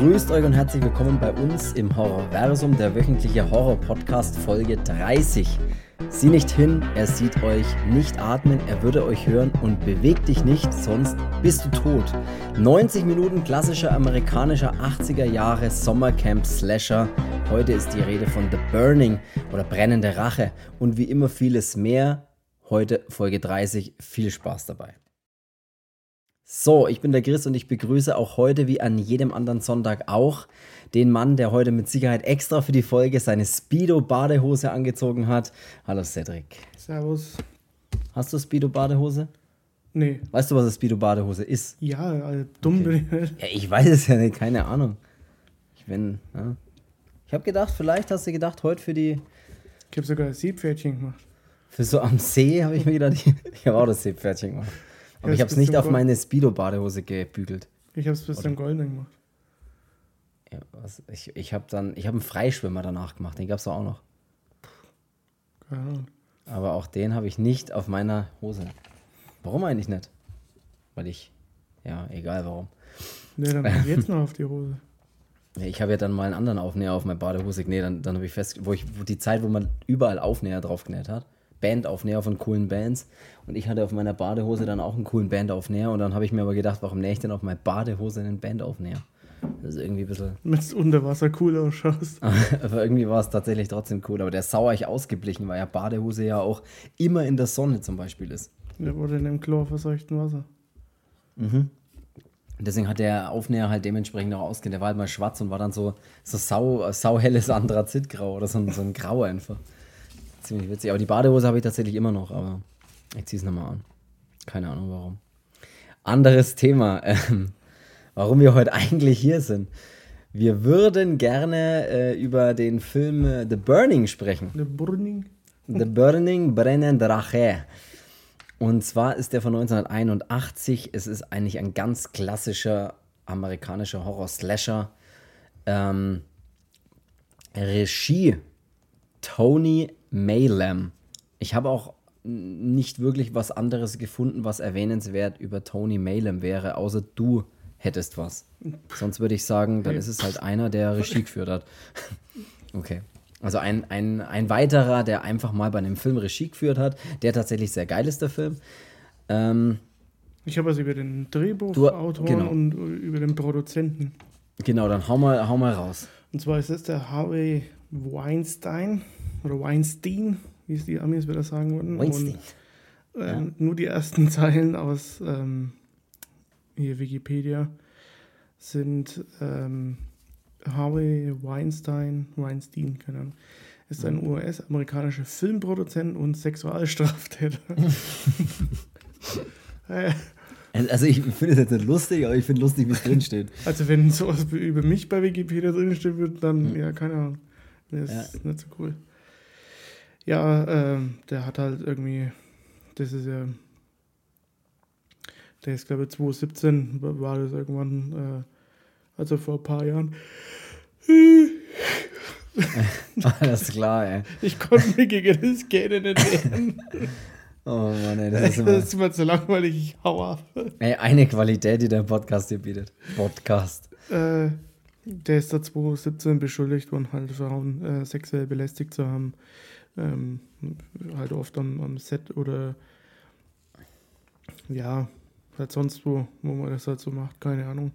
Grüßt euch und herzlich willkommen bei uns im Horrorversum, der wöchentliche Horror-Podcast Folge 30. Sieh nicht hin, er sieht euch, nicht atmen, er würde euch hören und beweg dich nicht, sonst bist du tot. 90 Minuten klassischer amerikanischer 80er Jahre Sommercamp Slasher. Heute ist die Rede von The Burning oder Brennende Rache und wie immer vieles mehr. Heute Folge 30. Viel Spaß dabei. So, ich bin der Chris und ich begrüße auch heute wie an jedem anderen Sonntag auch den Mann, der heute mit Sicherheit extra für die Folge seine Speedo-Badehose angezogen hat. Hallo Cedric. Servus. Hast du Speedo-Badehose? Nee. Weißt du, was eine Speedo-Badehose ist? Ja, also dumm bin ich. Ja, ich weiß es ja nicht, keine Ahnung. Ich bin, ja. Ich habe gedacht, vielleicht hast du gedacht, heute für die, Ich habe sogar Seepferdchen gemacht. für so am See, habe ich mir gedacht, ich habe auch das Seepferdchen gemacht. Aber ich das habe es nicht auf meine Speedo-Badehose gebügelt. Ich habe es bis zum Goldenen gemacht. Ja, was, ich ich habe dann, ich habe einen Freischwimmer danach gemacht, den gab es auch noch. Keine Ahnung. Aber auch den habe ich nicht auf meiner Hose. Warum eigentlich nicht? Weil ich, ja, egal warum. Nee, dann ich jetzt noch auf die Hose. Ich habe ja dann mal einen anderen Aufnäher auf meine Badehose genäht. Dann, dann habe ich fest, wo ich wo die Zeit, wo man überall Aufnäher drauf genäht hat. Bandaufnäher von coolen Bands. Und ich hatte auf meiner Badehose dann auch einen coolen Bandaufnäher. Und dann habe ich mir aber gedacht, warum nähe ich denn auf meine Badehose einen Bandaufnäher? Das ist irgendwie ein bisschen. Wenn du unter Wasser cool ausschaust. aber irgendwie war es tatsächlich trotzdem cool. Aber der ist sauer ich ausgeblichen, weil ja Badehose ja auch immer in der Sonne zum Beispiel ist. Der wurde in dem chlorverseuchten Wasser. Und deswegen hat der Aufnäher halt dementsprechend auch ausgehen. Der war halt mal schwarz und war dann so, so sau, sauhelles Anthrazitgrau oder so ein, so ein Grau einfach. Ziemlich witzig. Aber die Badehose habe ich tatsächlich immer noch, aber ich ziehe es nochmal an. Keine Ahnung warum. Anderes Thema, ähm, warum wir heute eigentlich hier sind. Wir würden gerne äh, über den Film äh, The Burning sprechen. Der Burning. The Burning Brennend Rache. Und zwar ist der von 1981. Es ist eigentlich ein ganz klassischer amerikanischer Horror-Slasher. Ähm, Regie Tony Maylam. Ich habe auch nicht wirklich was anderes gefunden, was erwähnenswert über Tony Maylam wäre, außer du hättest was. Sonst würde ich sagen, dann ist es halt einer, der Regie geführt hat. Okay. Also ein, ein, ein weiterer, der einfach mal bei einem Film Regie geführt hat, der tatsächlich sehr geil ist, der Film. Ähm, Ich habe was über den Drehbuchautor genau. und über den Produzenten. genau, dann hau mal, hau mal raus. Und zwar ist es der Harvey Weinstein oder Weinstein, wie es die Amis wieder sagen würden. Weinstein. Und ähm, nur die ersten Zeilen aus ähm, hier Wikipedia sind ähm, Harvey Weinstein, Weinstein, keine Ahnung, ist ein US-amerikanischer Filmproduzent und Sexualstraftäter. Äh, Also ich finde es jetzt nicht lustig, aber ich finde lustig, wie es drin steht. also wenn sowas über mich bei Wikipedia drinstehen wird, dann, ja, keine Ahnung. Das ist Ja. nicht so cool. Ja, ähm, der hat halt irgendwie, das ist ja, der ist glaube ich 2017, war das irgendwann, äh, also vor ein paar Jahren. Alles klar, ey. Ich konnte mir gegen das Gähnen nicht wehren. Oh Mann, ey, das Das ist immer ist immer zu langweilig, ich hau ab. ey, eine Qualität, die der Podcast hier bietet. Podcast. Äh, der ist da 2017 beschuldigt worden, halt Frauen äh, sexuell belästigt zu haben. Ähm, halt oft am, am Set oder ja, halt sonst wo, wo man das halt so macht, keine Ahnung.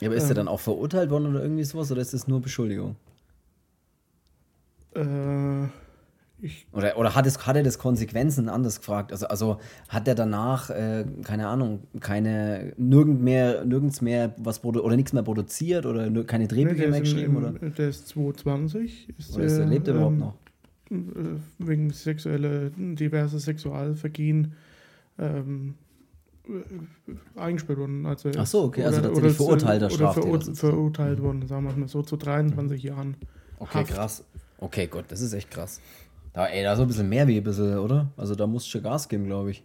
Ja, aber ist er Ähm. dann auch verurteilt worden oder irgendwie sowas oder ist das nur Beschuldigung? Äh, ich, Oder, oder hat, es, hat er das Konsequenzen anders gefragt? Also, also hat er danach, äh, keine Ahnung, keine, nirgend mehr, nirgends mehr was oder nichts mehr produziert oder keine ne, Drehbücher der, mehr geschrieben? im, Oder, der ist 220. Ist oder ist er, der, lebt er überhaupt ähm, noch? Äh, Wegen sexueller, diverser Sexualvergehen ähm, äh, eingesperrt worden. Also Ach so, okay, also oder- tatsächlich oder- verurteilter oder Straftäter verur verurteilt worden, sagen wir mal so, zu 23 Jahren. Okay, Haft. krass. Okay, gut, das ist echt krass. Da, ey, da so ein bisschen mehr wie ein bisschen, oder? Also da musst du schon Gas geben, glaube ich.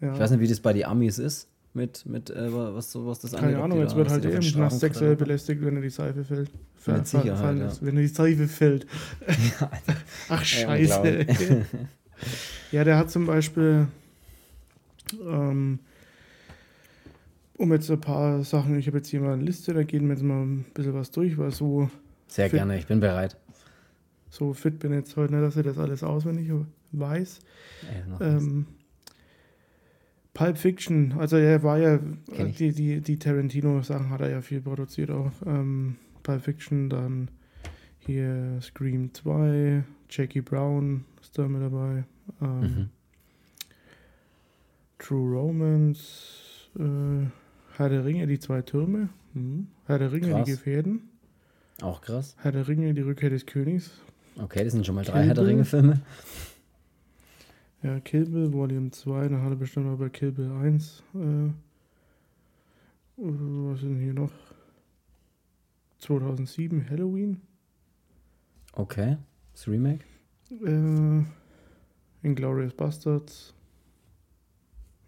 Ja. Ich weiß nicht, wie das bei den Amis ist, mit, mit äh, was, so- was das Keine ob Ahnung, jetzt wird halt eben nach sexuell belästigt, wenn er die Seife fällt. Mit Sicherheit, ja. Wenn er die Seife fällt. Ach, scheiße. ja, der hat zum Beispiel ähm, um jetzt ein paar Sachen, ich habe jetzt hier mal eine Liste, da gehen wir jetzt mal ein bisschen was durch, weil so. Sehr fit, gerne, ich bin bereit. So fit bin ich jetzt heute nicht, dass ich das alles auswendig weiß. Ja, ähm, Pulp Fiction, also er war ja, die, die, die Tarantino-Sachen hat er ja viel produziert auch. Ähm, Pulp Fiction, dann hier Scream 2, Jackie Brown ist da mit dabei. Ähm, mhm. True Romance, äh, Herr der Ringe, die zwei Türme. Mhm. Herr der Ringe, krass. die Gefährden. Auch krass. Herr der Ringe, die Rückkehr des Königs. Okay, das sind schon mal drei Kill Herr der Ringe-Filme. Ja, Kill Bill Volume 2, dann hat er bestimmt auch bei Kill Bill 1. Äh, was ist denn hier noch? 2007 Halloween. Okay, das Remake. Äh, Inglourious Bastards.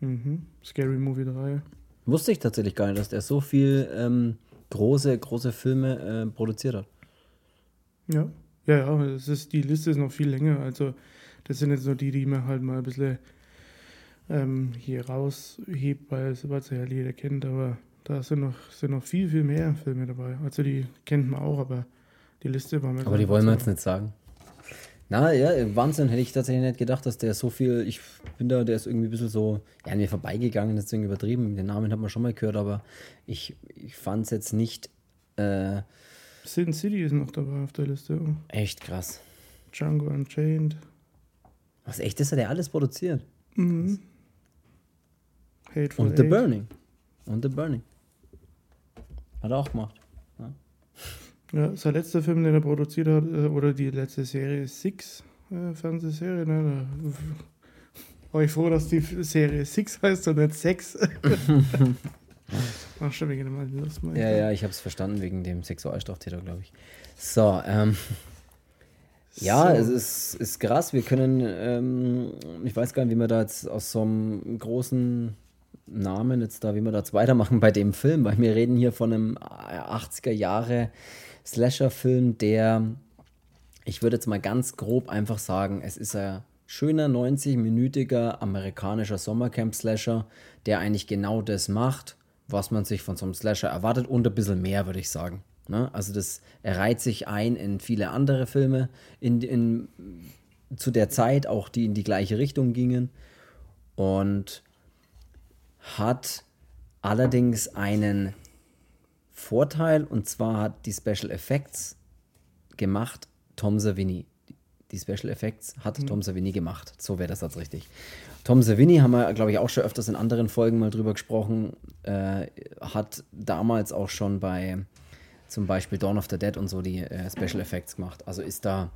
Mhm. Scary Movie 3. Wusste ich tatsächlich gar nicht, dass der so viel ähm, große, große Filme äh, produziert hat. Ja, ja, ja, es ist, die Liste ist noch viel länger. Also das sind jetzt nur die, die man halt mal ein bisschen ähm, hier raushebt, weil es ja jeder kennt, aber da sind noch, sind noch viel, viel mehr Filme dabei. Also die kennt man auch, aber die Liste war mir. Aber die wollen wir jetzt nicht sagen. Na ja, Wahnsinn, hätte ich tatsächlich nicht gedacht, dass der so viel, ich bin da, der ist irgendwie ein bisschen so, ja, an mir vorbeigegangen, deswegen übertrieben. Den Namen hat man schon mal gehört, aber ich, ich fand es jetzt nicht. Äh, Sin City ist noch dabei auf der Liste. Echt krass. Django Unchained. Was echt ist, hat er alles produziert. Mhm. Hateful Und The Burning. Und The Burning. Hat er auch gemacht. Ja. ja, sein letzter Film, den er produziert hat, äh, oder die letzte Serie Six, äh, Fernsehserie, ne? Da war ich froh, dass die Serie Six heißt und nicht Sex. Ach, schon wegen dem Lust, Ja, ja, ich habe es verstanden wegen dem Sexualstraftäter, glaube ich. So, ähm. Ja, so. es ist, ist krass. Wir können, ähm, ich weiß gar nicht, wie wir da jetzt aus so einem großen Namen jetzt da, wie wir da jetzt weitermachen bei dem Film, weil wir reden hier von einem 80er Jahre Slasher-Film, der, ich würde jetzt mal ganz grob einfach sagen, es ist ein schöner 90-minütiger amerikanischer Sommercamp-Slasher, der eigentlich genau das macht, was man sich von so einem Slasher erwartet und ein bisschen mehr, würde ich sagen. Ne? Also das reiht sich ein in viele andere Filme in, in, zu der Zeit, auch die in die gleiche Richtung gingen. Und hat allerdings einen Vorteil, und zwar hat die Special Effects gemacht Tom Savini. Die Special Effects hat mhm. Tom Savini gemacht. So wäre das jetzt richtig. Tom Savini haben wir, glaube ich, auch schon öfters in anderen Folgen mal drüber gesprochen. Äh, hat damals auch schon bei zum Beispiel Dawn of the Dead und so die äh, Special Effects gemacht. Also ist da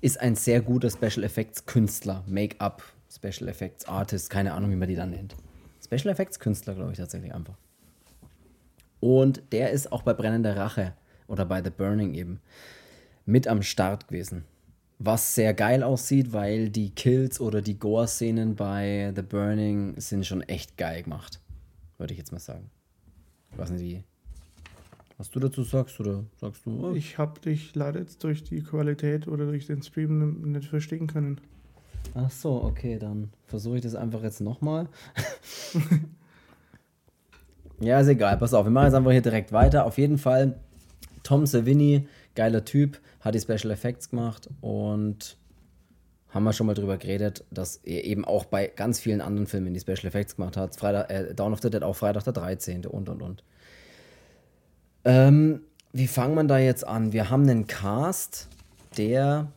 ist ein sehr guter Special Effects Künstler, Make-up, Special Effects Artist, keine Ahnung, wie man die dann nennt. Special Effects Künstler, glaube ich tatsächlich einfach. Und der ist auch bei Brennender Rache oder bei The Burning eben mit am Start gewesen. Was sehr geil aussieht, weil die Kills oder die Gore-Szenen bei The Burning sind schon echt geil gemacht. Würde ich jetzt mal sagen. Ich weiß nicht, wie was du dazu sagst oder sagst du? Oh. Ich habe dich leider jetzt durch die Qualität oder durch den Stream nicht verstehen können. Ach so, okay, dann versuche ich das einfach jetzt nochmal. ja, ist egal, pass auf, wir machen jetzt einfach hier direkt weiter. Auf jeden Fall, Tom Savini, geiler Typ, hat die Special Effects gemacht und haben wir schon mal drüber geredet, dass er eben auch bei ganz vielen anderen Filmen die Special Effects gemacht hat. Freitag, äh, Dawn of the Dead auch Freitag der 13. und und und. Ähm, wie fangen wir da jetzt an? Wir haben einen Cast, der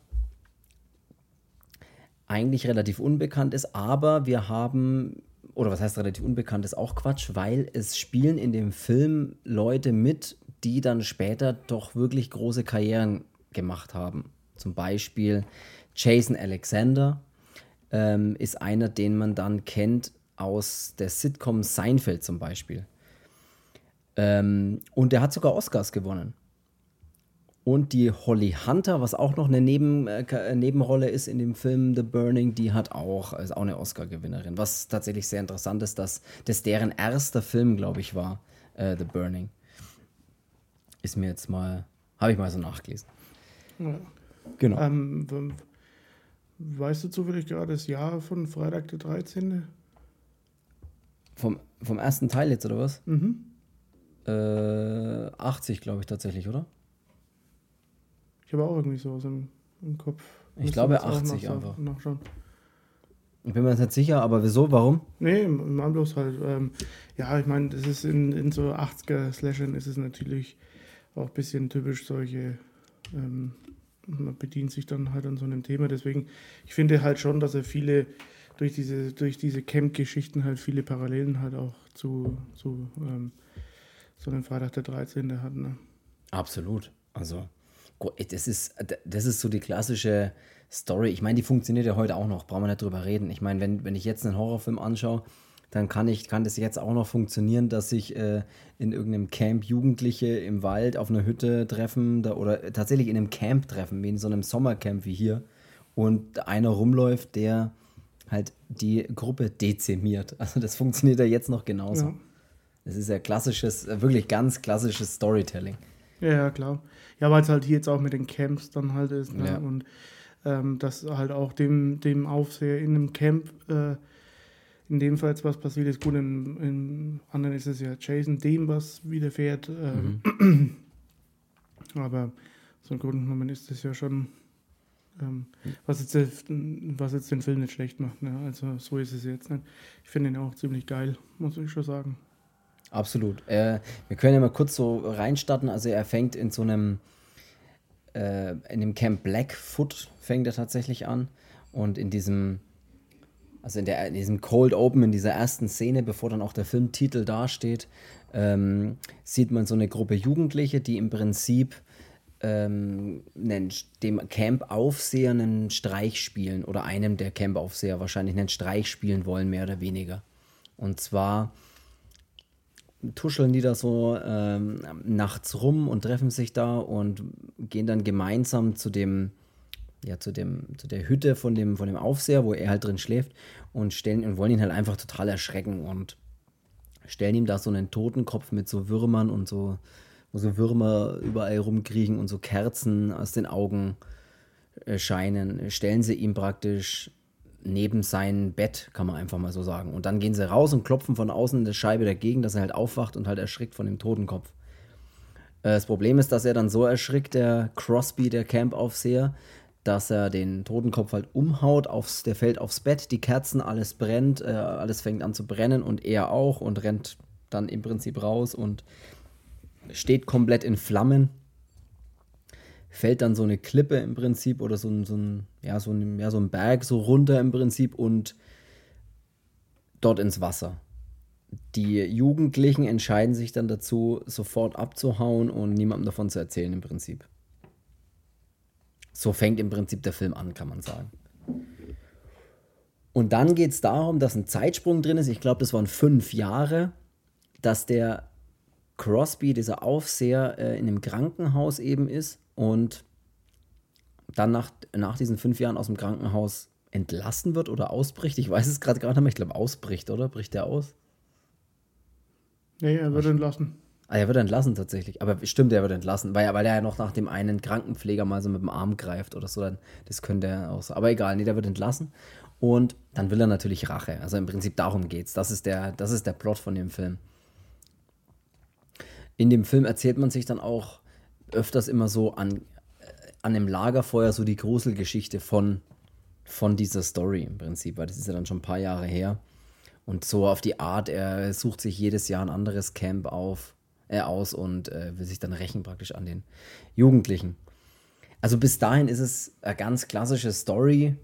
eigentlich relativ unbekannt ist, aber wir haben, oder was heißt relativ unbekannt, ist auch Quatsch, weil es spielen in dem Film Leute mit, die dann später doch wirklich große Karrieren gemacht haben. Zum Beispiel Jason Alexander ähm, ist einer, den man dann kennt aus der Sitcom Seinfeld zum Beispiel. Ähm, und er hat sogar Oscars gewonnen. Und die Holly Hunter, was auch noch eine Neben, äh, Nebenrolle ist in dem Film The Burning, die hat auch, ist auch eine Oscar-Gewinnerin. Was tatsächlich sehr interessant ist, dass das deren erster Film, glaube ich, war, äh, The Burning. Ist mir jetzt mal, habe ich mal so nachgelesen. Ja. Genau. Ähm, weißt du zufällig gerade das Jahr von Freitag der 13.? Vom, vom ersten Teil jetzt, oder was? Mhm. Äh, 80, glaube ich, tatsächlich, oder? Ich habe auch irgendwie sowas im, im Kopf. Ich glaube 80 nach, einfach. Nachschauen. Ich bin mir jetzt nicht sicher, aber wieso, warum? Nee, im bloß halt. Ähm, ja, ich meine, das ist in, in so 80er-Slashern ist es natürlich auch ein bisschen typisch solche, ähm, man bedient sich dann halt an so einem Thema. Deswegen, ich finde halt schon, dass er viele, durch diese, durch diese Camp-Geschichten halt viele Parallelen halt auch zu, zu ähm, so einem Freitag der 13. hat. Ne? Absolut. Also, das ist, das ist so die klassische Story. Ich meine, die funktioniert ja heute auch noch, brauchen wir nicht drüber reden. Ich meine, wenn, wenn ich jetzt einen Horrorfilm anschaue, dann kann ich, kann das jetzt auch noch funktionieren, dass sich äh, in irgendeinem Camp Jugendliche im Wald auf einer Hütte treffen da, oder tatsächlich in einem Camp treffen, wie in so einem Sommercamp wie hier. Und einer rumläuft, der halt die Gruppe dezimiert. Also das funktioniert ja jetzt noch genauso. Ja. Das ist ja klassisches, wirklich ganz klassisches Storytelling. Ja, ja klar. Ja, weil es halt hier jetzt auch mit den Camps dann halt ist. Ne? Ja. Und ähm, dass halt auch dem, dem Aufseher in einem Camp äh, in dem Fall jetzt was passiert ist. Gut, im, im anderen ist es ja Jason, dem was widerfährt. Ähm, mhm. Aber so im Grunde genommen ist das ja schon, ähm, was, jetzt, was jetzt den Film nicht schlecht macht. Ne? Also so ist es jetzt. Ne? Ich finde ihn auch ziemlich geil, muss ich schon sagen. Absolut. Äh, wir können ja mal kurz so reinstarten. Also er fängt in so einem, äh, in dem Camp Blackfoot fängt er tatsächlich an. Und in diesem also in, der, in diesem Cold Open, in dieser ersten Szene, bevor dann auch der Filmtitel dasteht, ähm, sieht man so eine Gruppe Jugendliche, die im Prinzip ähm, dem Camp-Aufseher einen Streich spielen oder einem der Camp-Aufseher wahrscheinlich einen Streich spielen wollen, mehr oder weniger. Und zwar tuscheln die da so ähm, nachts rum und treffen sich da und gehen dann gemeinsam zu dem ja, zu, dem, zu der Hütte von dem, von dem Aufseher, wo er halt drin schläft und stellen und wollen ihn halt einfach total erschrecken und stellen ihm da so einen Totenkopf mit so Würmern und so, wo so Würmer überall rumkriechen und so Kerzen aus den Augen äh, scheinen, stellen sie ihm praktisch neben sein Bett, kann man einfach mal so sagen. Und dann gehen sie raus und klopfen von außen in der Scheibe dagegen, dass er halt aufwacht und halt erschrickt von dem Totenkopf. Äh, das Problem ist, dass er dann so erschrickt, der Crosby, der Campaufseher, dass er den Totenkopf halt umhaut, aufs, der fällt aufs Bett, die Kerzen, alles brennt, äh, alles fängt an zu brennen und er auch und rennt dann im Prinzip raus und steht komplett in Flammen. Fällt dann so eine Klippe im Prinzip oder so ein, so ein, ja, so ein, ja, so ein Berg so runter im Prinzip und dort ins Wasser. Die Jugendlichen entscheiden sich dann dazu, sofort abzuhauen und niemandem davon zu erzählen im Prinzip. So fängt im Prinzip der Film an, kann man sagen. Und dann geht es darum, dass ein Zeitsprung drin ist. Ich glaube, das waren fünf Jahre, dass der Crosby, dieser Aufseher, äh, in einem Krankenhaus eben ist und dann nach, nach diesen fünf Jahren aus dem Krankenhaus entlassen wird oder ausbricht. Ich weiß es gerade gar nicht mehr. Ich glaube, ausbricht, oder? Bricht der aus? Nee, er wird entlassen. Ah, er wird entlassen tatsächlich. Aber stimmt, er wird entlassen, weil, weil er ja noch nach dem einen Krankenpfleger mal so mit dem Arm greift oder so. Dann, das könnte er auch so. Aber egal, nee, der wird entlassen. Und dann will er natürlich Rache. Also im Prinzip darum geht's. Das ist der, das ist der Plot von dem Film. In dem Film erzählt man sich dann auch öfters immer so an, äh, an dem Lagerfeuer so die Gruselgeschichte von, von dieser Story im Prinzip, weil das ist ja dann schon ein paar Jahre her. Und so auf die Art, er sucht sich jedes Jahr ein anderes Camp auf äh, aus und äh, will sich dann rächen praktisch an den Jugendlichen. Also bis dahin ist es eine ganz klassische Story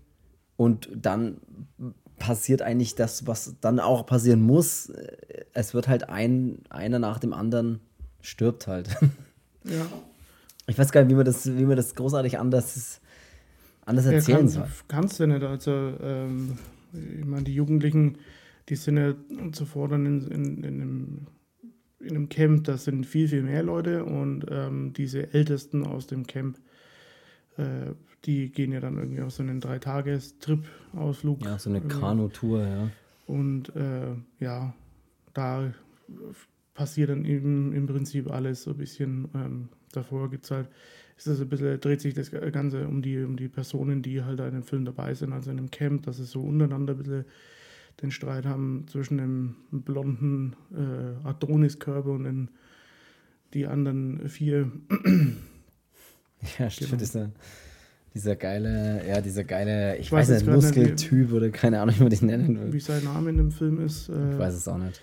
und dann passiert eigentlich das, was dann auch passieren muss. Es wird halt ein, einer nach dem anderen stirbt halt. Ja. Ich weiß gar nicht, wie man das, wie man das großartig anders, anders erzählen ja, kann, soll. Kannst du nicht. Also, ähm, ich meine, die Jugendlichen, die sind ja zuvor dann in, in, in einem in einem Camp, da sind viel, viel mehr Leute und ähm, diese Ältesten aus dem Camp, äh, die gehen ja dann irgendwie auf so einen Dreitagestrip-Ausflug. Ja, so eine Kanutour, ja. Und äh, ja, da passiert dann eben im Prinzip alles so ein bisschen. Ähm, davor gibt es halt, ist das ein bisschen, dreht sich das Ganze um die, um die Personen, die halt in dem Film dabei sind, also in einem Camp, dass es so untereinander ein bisschen den Streit haben zwischen dem blonden äh, Adoniskörper und den, die anderen vier. ja, stimmt. Genau. Dieser, dieser geile, ja, dieser geile, ich, ich weiß, nicht, Muskeltyp oder keine Ahnung, wie man den nennen will. Wie sein Name in dem Film ist. Äh, ich weiß es auch nicht.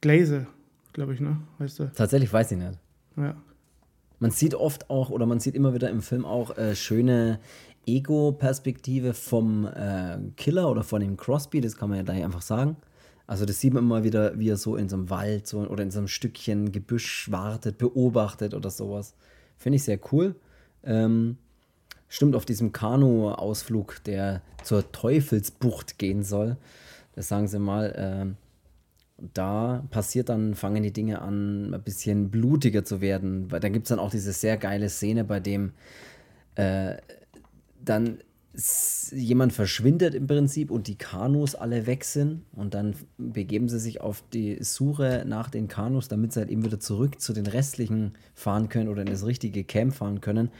Glaze, glaube ich, ne? Heißt er. Tatsächlich weiß ich nicht. Ja. Man sieht oft auch, oder man sieht immer wieder im Film auch äh, schöne Ego-Perspektive vom äh, Killer oder von dem Crosby, das kann man ja gleich einfach sagen. Also das sieht man immer wieder, wie er so in so einem Wald so, oder in so einem Stückchen Gebüsch wartet, beobachtet oder sowas. Finde ich sehr cool. Ähm, stimmt auf diesem Kanu-Ausflug, der zur Teufelsbucht gehen soll. Das sagen sie mal. Äh, da passiert dann, fangen die Dinge an, ein bisschen blutiger zu werden. Da gibt es dann auch diese sehr geile Szene, bei dem äh, dann jemand verschwindet im Prinzip und die Kanus alle weg sind und dann begeben sie sich auf die Suche nach den Kanus, damit sie halt eben wieder zurück zu den restlichen fahren können oder in das richtige Camp fahren können.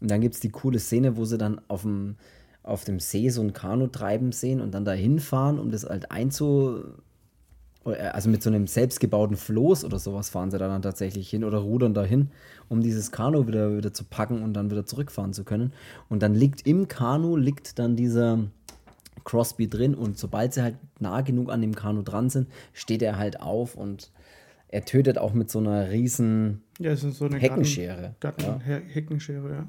Und dann gibt es die coole Szene, wo sie dann auf dem, auf dem See so ein Kanu treiben sehen und dann dahin fahren, um das halt einzu also mit so einem selbstgebauten Floß oder sowas fahren sie da dann tatsächlich hin oder rudern dahin, um dieses Kanu wieder, wieder zu packen und dann wieder zurückfahren zu können. Und dann liegt im Kanu, liegt dann dieser Crosby drin und sobald sie halt nah genug an dem Kanu dran sind, steht er halt auf und er tötet auch mit so einer riesen ja, so eine Heckenschere. Garten, Garten ja. Heckenschere, ja.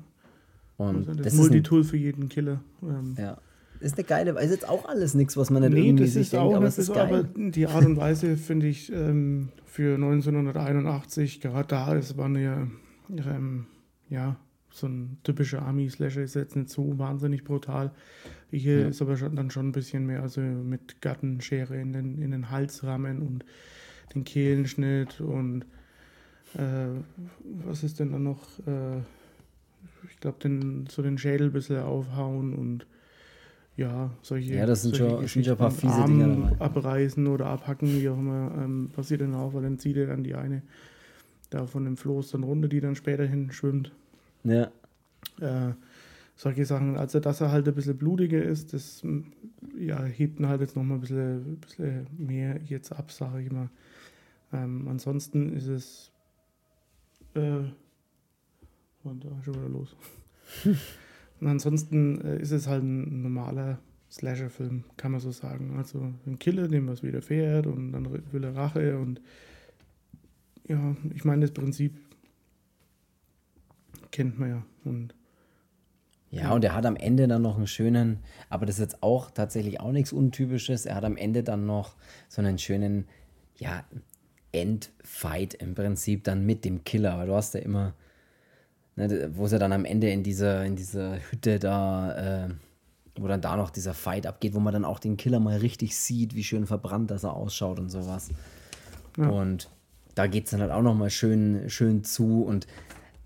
Und also das, das ist Multitool für jeden Killer. Ähm, ja ist eine geile, ist jetzt auch alles nichts, was man nicht nee, irgendwie sich denkt, aber es ist geil. Aber die Art und Weise finde ich ähm, für 1981, gerade da, es war eine, ähm, ja, so ein typischer Army-Slasher ist jetzt nicht so wahnsinnig brutal. Hier ja. ist aber schon, dann schon ein bisschen mehr, also mit Gattenschere in den, in den Halsrahmen und den Kehlenschnitt und äh, was ist denn dann noch? Äh, ich glaube, den, so den Schädel ein bisschen aufhauen und ja, solche, ja, das sind schon, sind schon ein paar fiese Arm Dinge dabei. abreißen oder abhacken, wie auch immer, ähm, passiert dann auch, weil dann zieht er dann die eine da von dem Floß dann runter, die dann später hin schwimmt. Ja. Äh, solche Sachen, also dass er halt ein bisschen blutiger ist, das ja, hebt ihn halt jetzt nochmal ein bisschen, bisschen mehr jetzt ab, sage ich mal. Ähm, ansonsten ist es äh, und da schon wieder los. Und ansonsten äh, ist es halt ein normaler Slasher-Film, kann man so sagen. Also ein Killer, dem was widerfährt und dann will er Rache und ja, ich meine, das Prinzip kennt man ja. Und ja, und er hat am Ende dann noch einen schönen, aber das ist jetzt auch tatsächlich auch nichts Untypisches. Er hat am Ende dann noch so einen schönen, ja, Endfight im Prinzip dann mit dem Killer. Weil du hast ja immer ne, wo sie dann am Ende in dieser, in dieser Hütte da, äh, wo dann da noch dieser Fight abgeht, wo man dann auch den Killer mal richtig sieht, wie schön verbrannt das er ausschaut und sowas. Ja. Und da geht es dann halt auch nochmal schön, schön zu und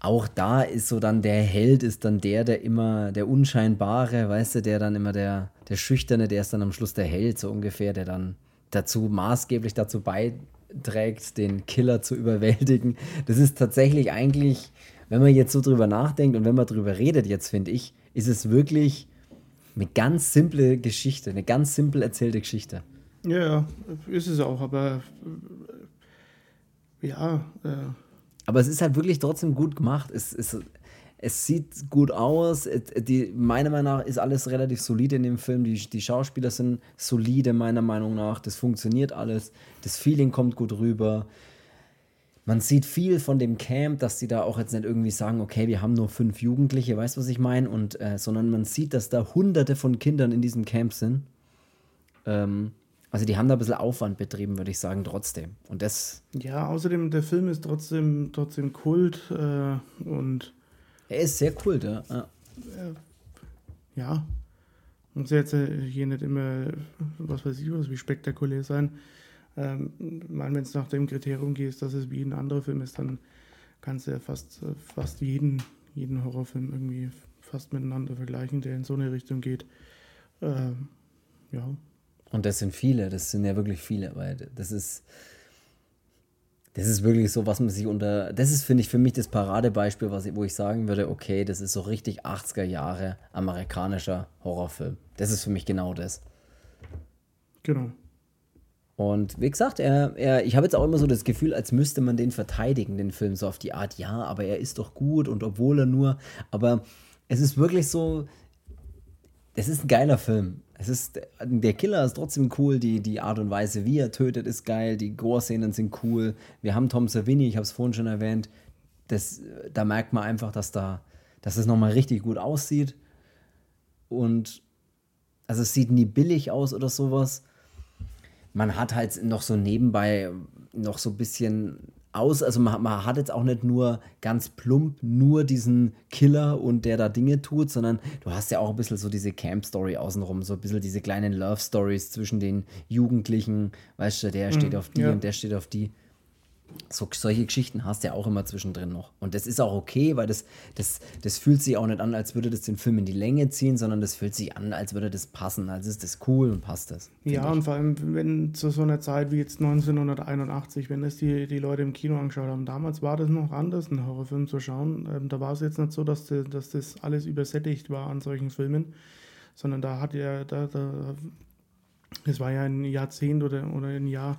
auch da ist so dann der Held ist dann der, der immer, der Unscheinbare, weißt du, der dann immer der, der Schüchterne, der ist dann am Schluss der Held, so ungefähr, der dann dazu maßgeblich dazu beiträgt, den Killer zu überwältigen. Das ist tatsächlich eigentlich wenn man jetzt so drüber nachdenkt und wenn man drüber redet, jetzt finde ich, ist es wirklich eine ganz simple Geschichte, eine ganz simpel erzählte Geschichte. Ja, ist es auch, aber ja. Äh. Aber es ist halt wirklich trotzdem gut gemacht. Es, es, es sieht gut aus. Die, meiner Meinung nach ist alles relativ solide in dem Film. Die, die Schauspieler sind solide, meiner Meinung nach. Das funktioniert alles. Das Feeling kommt gut rüber man sieht viel von dem Camp, dass die da auch jetzt nicht irgendwie sagen, okay, wir haben nur fünf Jugendliche, weißt du, was ich meine? Und äh, sondern man sieht, dass da hunderte von Kindern in diesem Camp sind. Ähm, also die haben da ein bisschen Aufwand betrieben, würde ich sagen, trotzdem. Und das. Ja, außerdem, der Film ist trotzdem, trotzdem Kult äh, und. Er ist sehr kult, ja. Ja. ja. Muss jetzt äh, hier nicht immer, was weiß ich was, wie spektakulär sein. Ähm, wenn es nach dem Kriterium geht, dass es wie ein anderer Film ist, dann kannst du ja fast, äh, fast jeden, jeden Horrorfilm irgendwie fast miteinander vergleichen, der in so eine Richtung geht. Ähm, ja. Und das sind viele, das sind ja wirklich viele, weil das ist, das ist wirklich so, was man sich unter, das ist, finde ich, für mich das Paradebeispiel, was wo ich sagen würde, okay, das ist so richtig 80er Jahre amerikanischer Horrorfilm. Das ist für mich genau das. Genau. Und wie gesagt, er, er, ich habe jetzt auch immer so das Gefühl, als müsste man den verteidigen, den Film, so auf die Art, ja, aber er ist doch gut und obwohl er nur, aber es ist wirklich so, es ist ein geiler Film. Es ist, der Killer ist trotzdem cool, die, die Art und Weise, wie er tötet, ist geil, die Gore-Szenen sind cool. Wir haben Tom Savini, ich habe es vorhin schon erwähnt, das, da merkt man einfach, dass da, dass es nochmal richtig gut aussieht. Und also es sieht nie billig aus oder sowas man hat halt noch so nebenbei noch so ein bisschen aus, also man, man, hat jetzt auch nicht nur ganz plump nur diesen Killer und der da Dinge tut, sondern du hast ja auch ein bisschen so diese Camp-Story außenrum, so ein bisschen diese kleinen Love-Stories zwischen den Jugendlichen, weißt du, der steht mhm, auf die ja. und der steht auf die so, solche Geschichten hast du ja auch immer zwischendrin noch. Und das ist auch okay, weil das, das, das fühlt sich auch nicht an, als würde das den Film in die Länge ziehen, sondern das fühlt sich an, als würde das passen, als ist das cool und passt das. Ja, ich. und vor allem, wenn zu so einer Zeit wie jetzt 1981, wenn das die, die Leute im Kino angeschaut haben, damals war das noch anders, einen Horrorfilm zu schauen. Ähm, da war es jetzt nicht so, dass, die, dass das alles übersättigt war an solchen Filmen, sondern da hat ja, da, da, es war ja ein Jahrzehnt oder, oder ein Jahr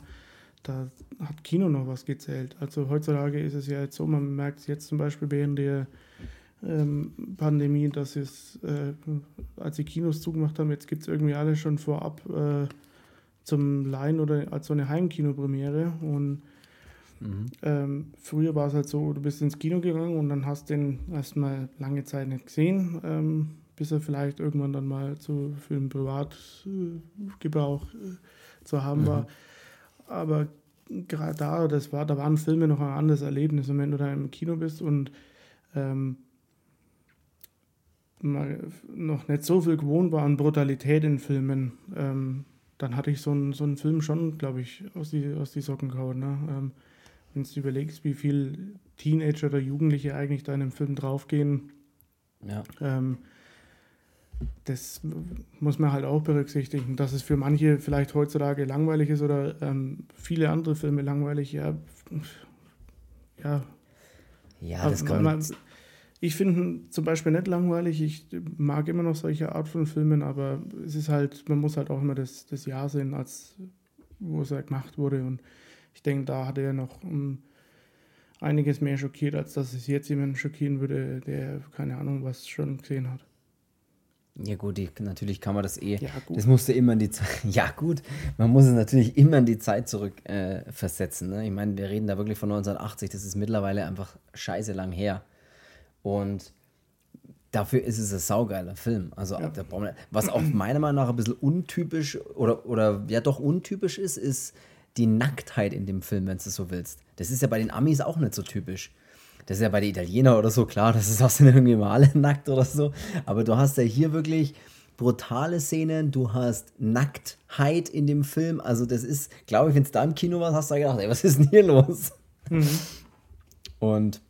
da hat Kino noch was gezählt. Also heutzutage ist es ja jetzt so, man merkt es jetzt zum Beispiel während der ähm, Pandemie, dass es, äh, als die Kinos zugemacht haben, jetzt gibt es irgendwie alles schon vorab äh, zum Leihen oder als so eine Heimkinopremiere. Und mhm. ähm, früher war es halt so, du bist ins Kino gegangen und dann hast den erstmal lange Zeit nicht gesehen, ähm, bis er vielleicht irgendwann dann mal zu, für den Privatgebrauch äh, zu haben mhm. war aber gerade da, das war, da waren Filme noch ein anderes Erlebnis. Und wenn du da im Kino bist und ähm, noch nicht so viel gewohnt war an Brutalität in Filmen, ähm, dann hatte ich so einen, so einen Film schon, glaube ich, aus die, aus die Socken gehauen. Ne? Ähm, wenn du überlegst, wie viel Teenager oder Jugendliche eigentlich da in einem Film draufgehen, ja. ähm, das muss man halt auch berücksichtigen, dass es für manche vielleicht heutzutage langweilig ist oder ähm, viele andere Filme langweilig. Ja, ja. Ja, das kann man. Ich finde zum Beispiel nicht langweilig. Ich mag immer noch solche Art von Filmen, aber es ist halt, man muss halt auch immer das, das Jahr sehen, als wo es halt gemacht wurde. Und ich denke, da hat er noch um, einiges mehr schockiert, als dass es jetzt jemanden schockieren würde, der keine Ahnung was schon gesehen hat. Ja gut, die, natürlich kann man das eh. Ja, das musste immer in die Zeit. Ja gut, man muss es natürlich immer in die Zeit zurück äh, versetzen. Ne? Ich meine, wir reden da wirklich von 1980. Das ist mittlerweile einfach scheiße lang her. Und dafür ist es ein saugeiler Film. Also ja. was auch meiner Meinung nach ein bisschen untypisch oder oder ja doch untypisch ist, ist die Nacktheit in dem Film, wenn du so willst. Das ist ja bei den Amis auch nicht so typisch. Das ist ja bei den Italienern oder so klar, das ist auch sind irgendwie mal alle nackt oder so. Aber du hast ja hier wirklich brutale Szenen, du hast Nacktheit in dem Film. Also, das ist, glaube ich, wenn es da im Kino war, hast du gedacht, ey, was ist denn hier los? Mhm. Und,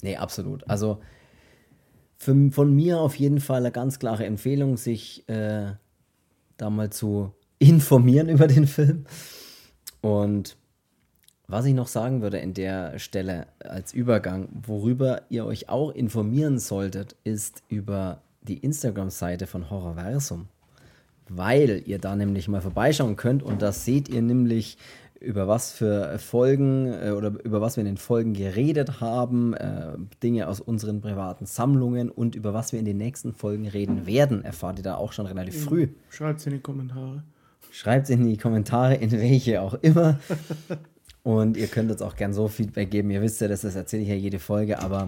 nee, absolut. Also, für, von mir auf jeden Fall eine ganz klare Empfehlung, sich äh, da mal zu informieren über den Film. Und was ich noch sagen würde in der Stelle als Übergang, worüber ihr euch auch informieren solltet, ist über die Instagram-Seite von Horrorversum. Weil ihr da nämlich mal vorbeischauen könnt und da seht ihr nämlich, über was für Folgen äh, oder über was wir in den Folgen geredet haben, äh, Dinge aus unseren privaten Sammlungen und über was wir in den nächsten Folgen reden werden, erfahrt ihr da auch schon relativ früh. Schreibt es in die Kommentare. Schreibt es in die Kommentare, in welche auch immer. Und ihr könnt uns auch gern so Feedback geben. Ihr wisst ja, das, das erzähle ich ja jede Folge, aber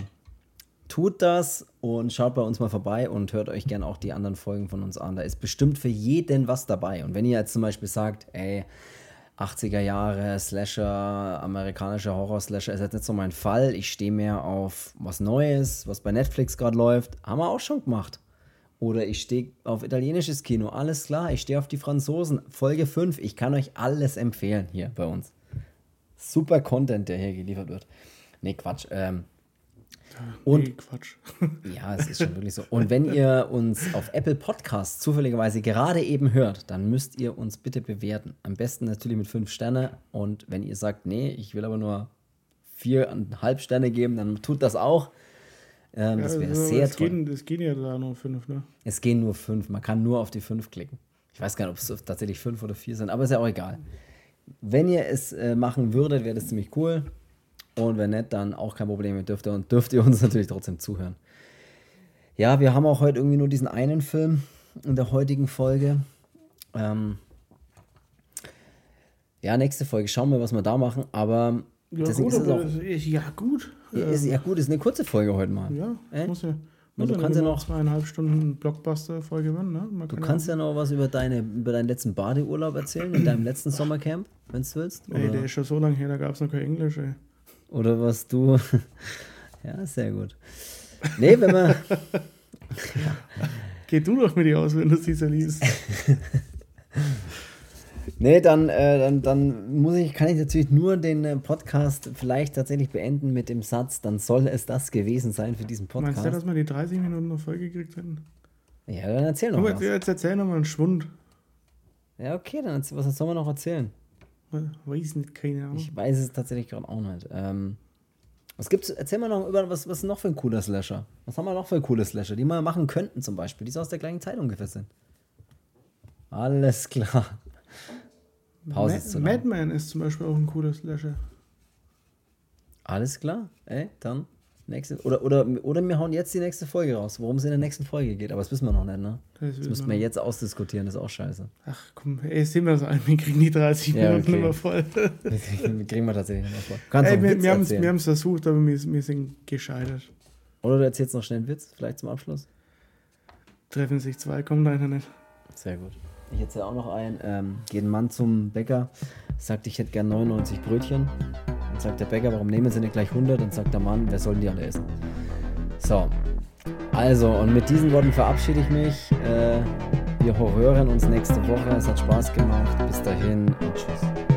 tut das und schaut bei uns mal vorbei und hört euch gern auch die anderen Folgen von uns an. Da ist bestimmt für jeden was dabei. Und wenn ihr jetzt zum Beispiel sagt, ey, 80er Jahre Slasher, amerikanischer Horror-Slasher ist jetzt nicht so mein Fall. Ich stehe mehr auf was Neues, was bei Netflix gerade läuft. Haben wir auch schon gemacht. Oder ich stehe auf italienisches Kino. Alles klar, ich stehe auf die Franzosen. Folge 5. Ich kann euch alles empfehlen hier bei uns super Content, der hier geliefert wird. Nee, Quatsch. Ähm, und nee, Quatsch. ja, es ist schon wirklich so. Und wenn ihr uns auf Apple Podcasts zufälligerweise gerade eben hört, dann müsst ihr uns bitte bewerten. Am besten natürlich mit fünf Sterne. Und wenn ihr sagt, nee, ich will aber nur viereinhalb Sterne geben, dann tut das auch. Ähm, ja, das wäre also, sehr es toll. Gehen, es gehen ja da nur fünf, ne? Es gehen nur fünf. Man kann nur auf die fünf klicken. Ich weiß gar nicht, ob es tatsächlich fünf oder vier sind, aber ist ja auch egal. Wenn ihr es äh, machen würdet, wäre das ziemlich cool. Und wenn nicht, dann auch kein Problem. Ihr dürft, und dürft ihr uns natürlich trotzdem zuhören. Ja, wir haben auch heute irgendwie nur diesen einen Film in der heutigen Folge. Ähm, ja, nächste Folge schauen wir, was wir da machen. Aber Ja, deswegen gut, ist es auch, ist, ja, gut. ist, ja gut, ist eine kurze Folge heute mal. Ja, Äh? muss ja. Muss du ja kannst ja noch- zweieinhalb Stunden Blockbuster-Folge werden, ne? Du kann kannst ja noch was über, deine, über deinen letzten Badeurlaub erzählen, in deinem letzten Sommercamp, wenn du willst. Ey, der Oder, ist schon so lange her, da gab es noch kein Englisch, ey. oder was du. ja, sehr gut. Nee, wenn man. Geh du doch mit dir aus, wenn du sie so liest. Nee, dann, äh, dann, dann muss ich, kann ich natürlich nur den äh, Podcast vielleicht tatsächlich beenden mit dem Satz, dann soll es das gewesen sein für diesen Meinst du, Podcast. dass wir die 30 Minuten noch voll gekriegt hätten? Ja, dann erzähl noch was. jetzt, jetzt erzähl noch mal einen Schwund. Ja, okay, dann was soll man noch erzählen? Weiß nicht, keine Ahnung. Ich weiß es tatsächlich gerade auch nicht. Ähm, was gibt's? Erzähl mal noch über was, was noch für ein cooler Slasher? Was haben wir noch für coole Slasher, die wir machen könnten zum Beispiel, die so aus der gleichen Zeit ungefähr sind? Alles klar. Pause Ma ist zu lang. Madman ist zum Beispiel auch ein cooler Slasher. Alles klar. Ey, dann nächste oder oder oder wir hauen jetzt die nächste Folge raus, worum es in der nächsten Folge geht. Aber das wissen wir noch nicht, ne? Das Das müssen wir wir jetzt ausdiskutieren. Das ist auch scheiße. Ach komm, ey, sehen wir das ein, wir kriegen die 30 Ja, Minuten okay. immer voll. Das kriegen wir tatsächlich vor. Du kannst Ey, wir, wir haben es wir versucht, aber wir, wir sind gescheitert. Oder du erzählst noch schnell einen Witz, vielleicht zum Abschluss. Treffen sich zwei, kommt einer nicht. Sehr gut. Ich erzähle auch noch ein. Ähm, geht ein Mann zum Bäcker, sagt, ich hätte gern 99 Brötchen. Dann sagt der Bäcker, warum nehmen Sie nicht gleich 100? Dann sagt der Mann, wer sollen die alle essen? So. Also, und mit diesen Worten verabschiede ich mich. Äh, wir hören uns nächste Woche. Es hat Spaß gemacht. Bis dahin und tschüss.